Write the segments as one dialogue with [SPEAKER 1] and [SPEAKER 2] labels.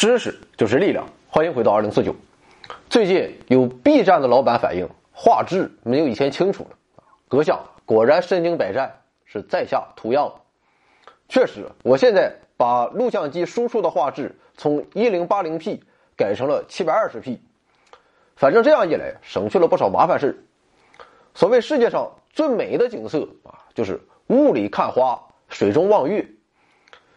[SPEAKER 1] 知识就是力量，欢迎回到二零四九。最近有 B 站的老板反映，画质没有以前清楚了。阁下果然身经百战，是在下图样。确实，我现在把录像机输出的画质从一零八零 P 改成了七百二十 P，反正这样一来，省去了不少麻烦事所谓世界上最美的景色啊，就是雾里看花，水中望月。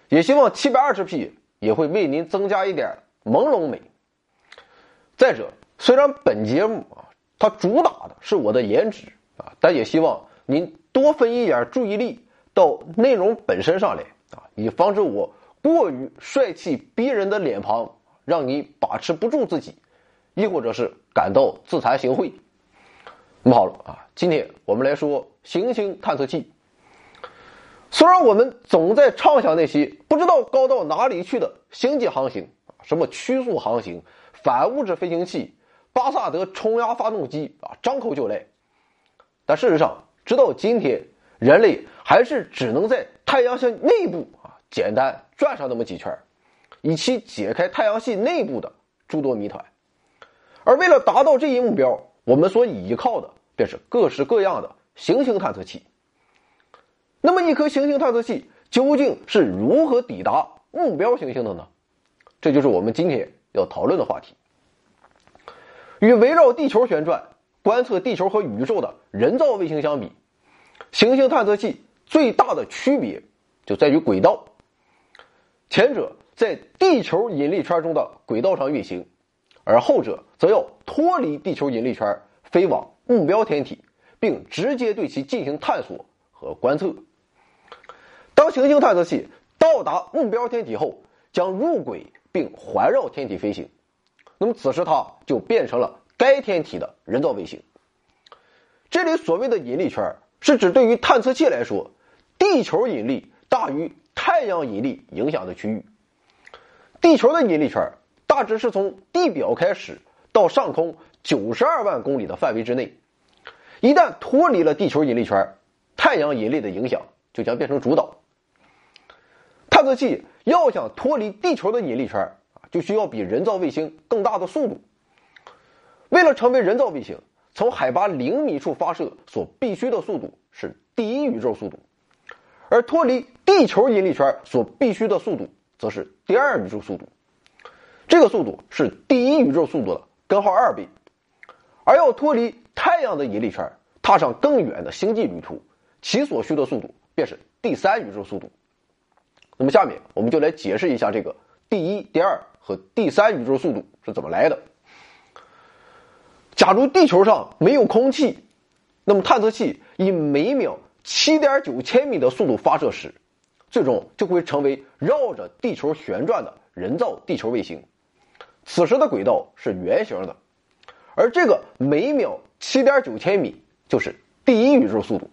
[SPEAKER 1] 也希望七百二十 P 也会为您增加一点朦胧美。再者，虽然本节目啊，它主打的是我的颜值啊，但也希望您多分一点注意力到内容本身上来啊，以防止我过于帅气逼人的脸庞让你把持不住自己，亦或者是感到自惭形秽。那么好了啊，今天我们来说行星探测器。虽然我们总在畅想那些不知道高到哪里去的星际航行啊，什么曲速航行、反物质飞行器、巴萨德冲压发动机啊，张口就来，但事实上，直到今天，人类还是只能在太阳系内部啊简单转上那么几圈，以期解开太阳系内部的诸多谜团。而为了达到这一目标，我们所依靠的便是各式各样的行星探测器。那么，一颗行星探测器究竟是如何抵达目标行星的呢？这就是我们今天要讨论的话题。与围绕地球旋转、观测地球和宇宙的人造卫星相比，行星探测器最大的区别就在于轨道。前者在地球引力圈中的轨道上运行，而后者则要脱离地球引力圈，飞往目标天体，并直接对其进行探索和观测。行星探测器到达目标天体后，将入轨并环绕天体飞行。那么此时它就变成了该天体的人造卫星。这里所谓的引力圈，是指对于探测器来说，地球引力大于太阳引力影响的区域。地球的引力圈大致是从地表开始到上空九十二万公里的范围之内。一旦脱离了地球引力圈，太阳引力的影响就将变成主导。探测器要想脱离地球的引力圈啊，就需要比人造卫星更大的速度。为了成为人造卫星，从海拔零米处发射所必须的速度是第一宇宙速度，而脱离地球引力圈所必须的速度则是第二宇宙速度。这个速度是第一宇宙速度的根号二倍。而要脱离太阳的引力圈，踏上更远的星际旅途，其所需的速度便是第三宇宙速度。那么下面我们就来解释一下这个第一、第二和第三宇宙速度是怎么来的。假如地球上没有空气，那么探测器以每秒七点九千米的速度发射时，最终就会成为绕着地球旋转的人造地球卫星。此时的轨道是圆形的，而这个每秒七点九千米就是第一宇宙速度。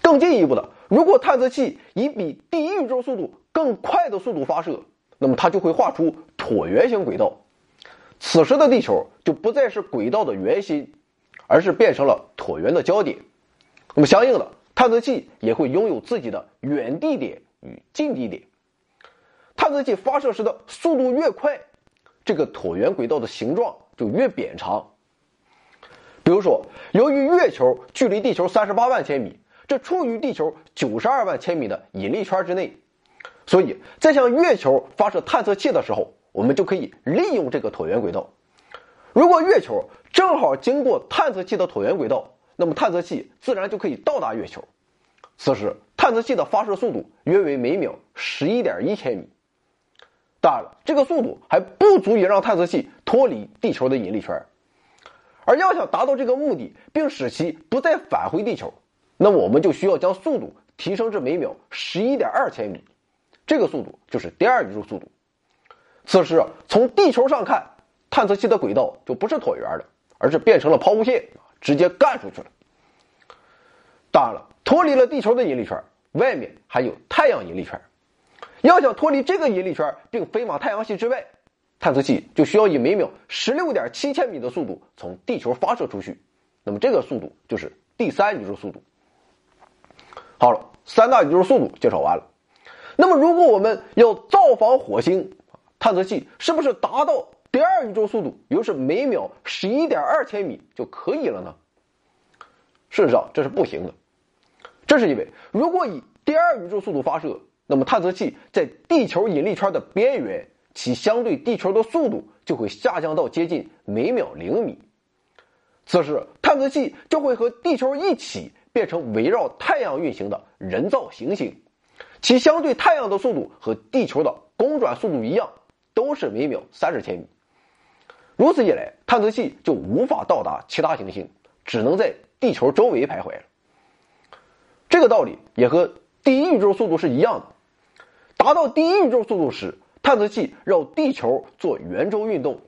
[SPEAKER 1] 更进一步的。如果探测器以比第一宇宙速度更快的速度发射，那么它就会画出椭圆形轨道。此时的地球就不再是轨道的圆心，而是变成了椭圆的焦点。那么相应的，探测器也会拥有自己的远地点与近地点。探测器发射时的速度越快，这个椭圆轨道的形状就越扁长。比如说，由于月球距离地球三十八万千米。这处于地球九十二万千米的引力圈之内，所以在向月球发射探测器的时候，我们就可以利用这个椭圆轨道。如果月球正好经过探测器的椭圆轨道，那么探测器自然就可以到达月球。此时，探测器的发射速度约为每秒十一点一千米。当然了，这个速度还不足以让探测器脱离地球的引力圈，而要想达到这个目的，并使其不再返回地球。那我们就需要将速度提升至每秒十一点二千米，这个速度就是第二宇宙速度。此时从地球上看，探测器的轨道就不是椭圆的，而是变成了抛物线，直接干出去了。当然了，脱离了地球的引力圈，外面还有太阳引力圈。要想脱离这个引力圈并飞往太阳系之外，探测器就需要以每秒十六点七千米的速度从地球发射出去。那么这个速度就是第三宇宙速度。好了，三大宇宙速度介绍完了。那么，如果我们要造访火星，探测器是不是达到第二宇宙速度，又是每秒十一点二千米就可以了呢？事实上，这是不行的。这是因为，如果以第二宇宙速度发射，那么探测器在地球引力圈的边缘，其相对地球的速度就会下降到接近每秒零米。此时，探测器就会和地球一起变成围绕太阳运行的人造行星，其相对太阳的速度和地球的公转速度一样，都是每秒三十千米。如此一来，探测器就无法到达其他行星，只能在地球周围徘徊了。这个道理也和第一宇宙速度是一样的。达到第一宇宙速度时，探测器绕地球做圆周运动。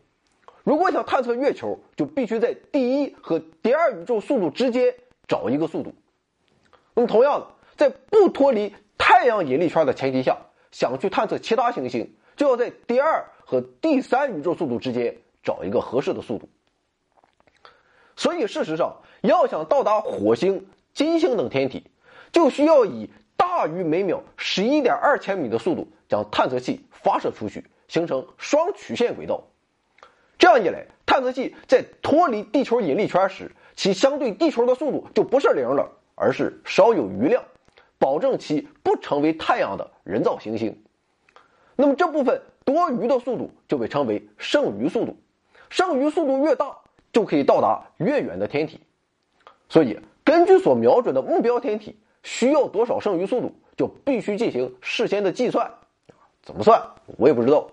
[SPEAKER 1] 如果想探测月球，就必须在第一和第二宇宙速度之间找一个速度。那么，同样的，在不脱离太阳引力圈的前提下，想去探测其他行星，就要在第二和第三宇宙速度之间找一个合适的速度。所以，事实上，要想到达火星、金星等天体，就需要以大于每秒十一点二千米的速度将探测器发射出去，形成双曲线轨道。这样一来，探测器在脱离地球引力圈时，其相对地球的速度就不是零了，而是稍有余量，保证其不成为太阳的人造行星。那么这部分多余的速度就被称为剩余速度，剩余速度越大，就可以到达越远的天体。所以，根据所瞄准的目标天体。需要多少剩余速度，就必须进行事先的计算，怎么算我也不知道。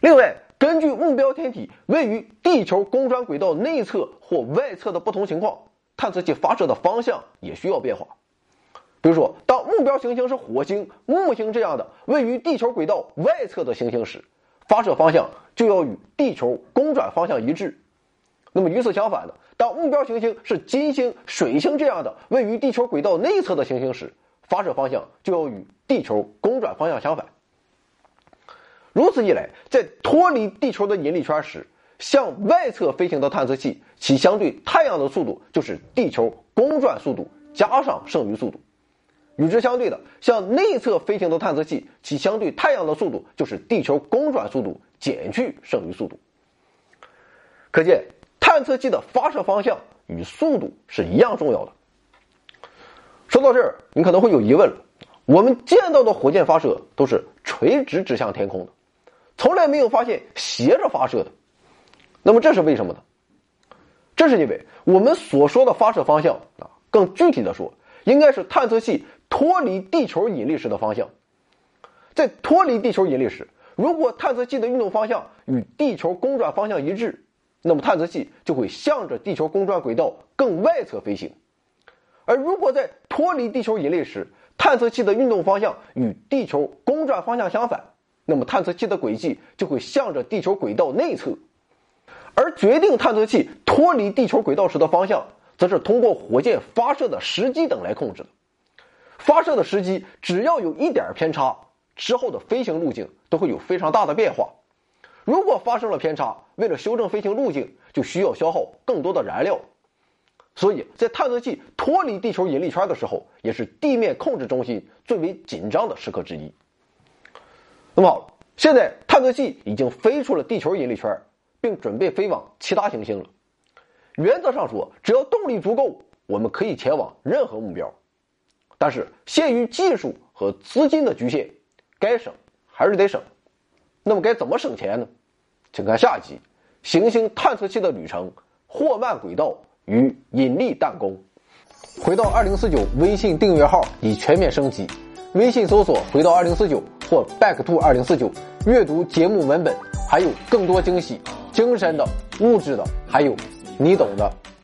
[SPEAKER 1] 另外，根据目标天体位于地球公转轨道内侧或外侧的不同情况，探测器发射的方向也需要变化。比如说，当目标行星是火星、木星这样的位于地球轨道外侧的行星时，发射方向就要与地球公转方向一致。那么与此相反的。当目标行星是金星、水星这样的位于地球轨道内侧的行星时，发射方向就要与地球公转方向相反。如此一来，在脱离地球的引力圈时，向外侧飞行的探测器，其相对太阳的速度就是地球公转速度加上剩余速度；与之相对的，向内侧飞行的探测器，其相对太阳的速度就是地球公转速度减去剩余速度。可见。探测器的发射方向与速度是一样重要的。说到这儿，你可能会有疑问了：我们见到的火箭发射都是垂直指向天空的，从来没有发现斜着发射的。那么这是为什么呢？这是因为我们所说的发射方向啊，更具体的说，应该是探测器脱离地球引力时的方向。在脱离地球引力时，如果探测器的运动方向与地球公转方向一致。那么探测器就会向着地球公转轨道更外侧飞行，而如果在脱离地球引力时，探测器的运动方向与地球公转方向相反，那么探测器的轨迹就会向着地球轨道内侧。而决定探测器脱离地球轨道时的方向，则是通过火箭发射的时机等来控制的。发射的时机只要有一点偏差，之后的飞行路径都会有非常大的变化。如果发生了偏差，为了修正飞行路径，就需要消耗更多的燃料。所以在探测器脱离地球引力圈的时候，也是地面控制中心最为紧张的时刻之一。那么好，现在探测器已经飞出了地球引力圈，并准备飞往其他行星了。原则上说，只要动力足够，我们可以前往任何目标。但是限于技术和资金的局限，该省还是得省。那么该怎么省钱呢？请看下集：行星探测器的旅程、霍曼轨道与引力弹弓。回到二零四九微信订阅号已全面升级，微信搜索“回到二零四九”或 “back to 二零四九”，阅读节目文本，还有更多惊喜，精神的、物质的，还有你懂的。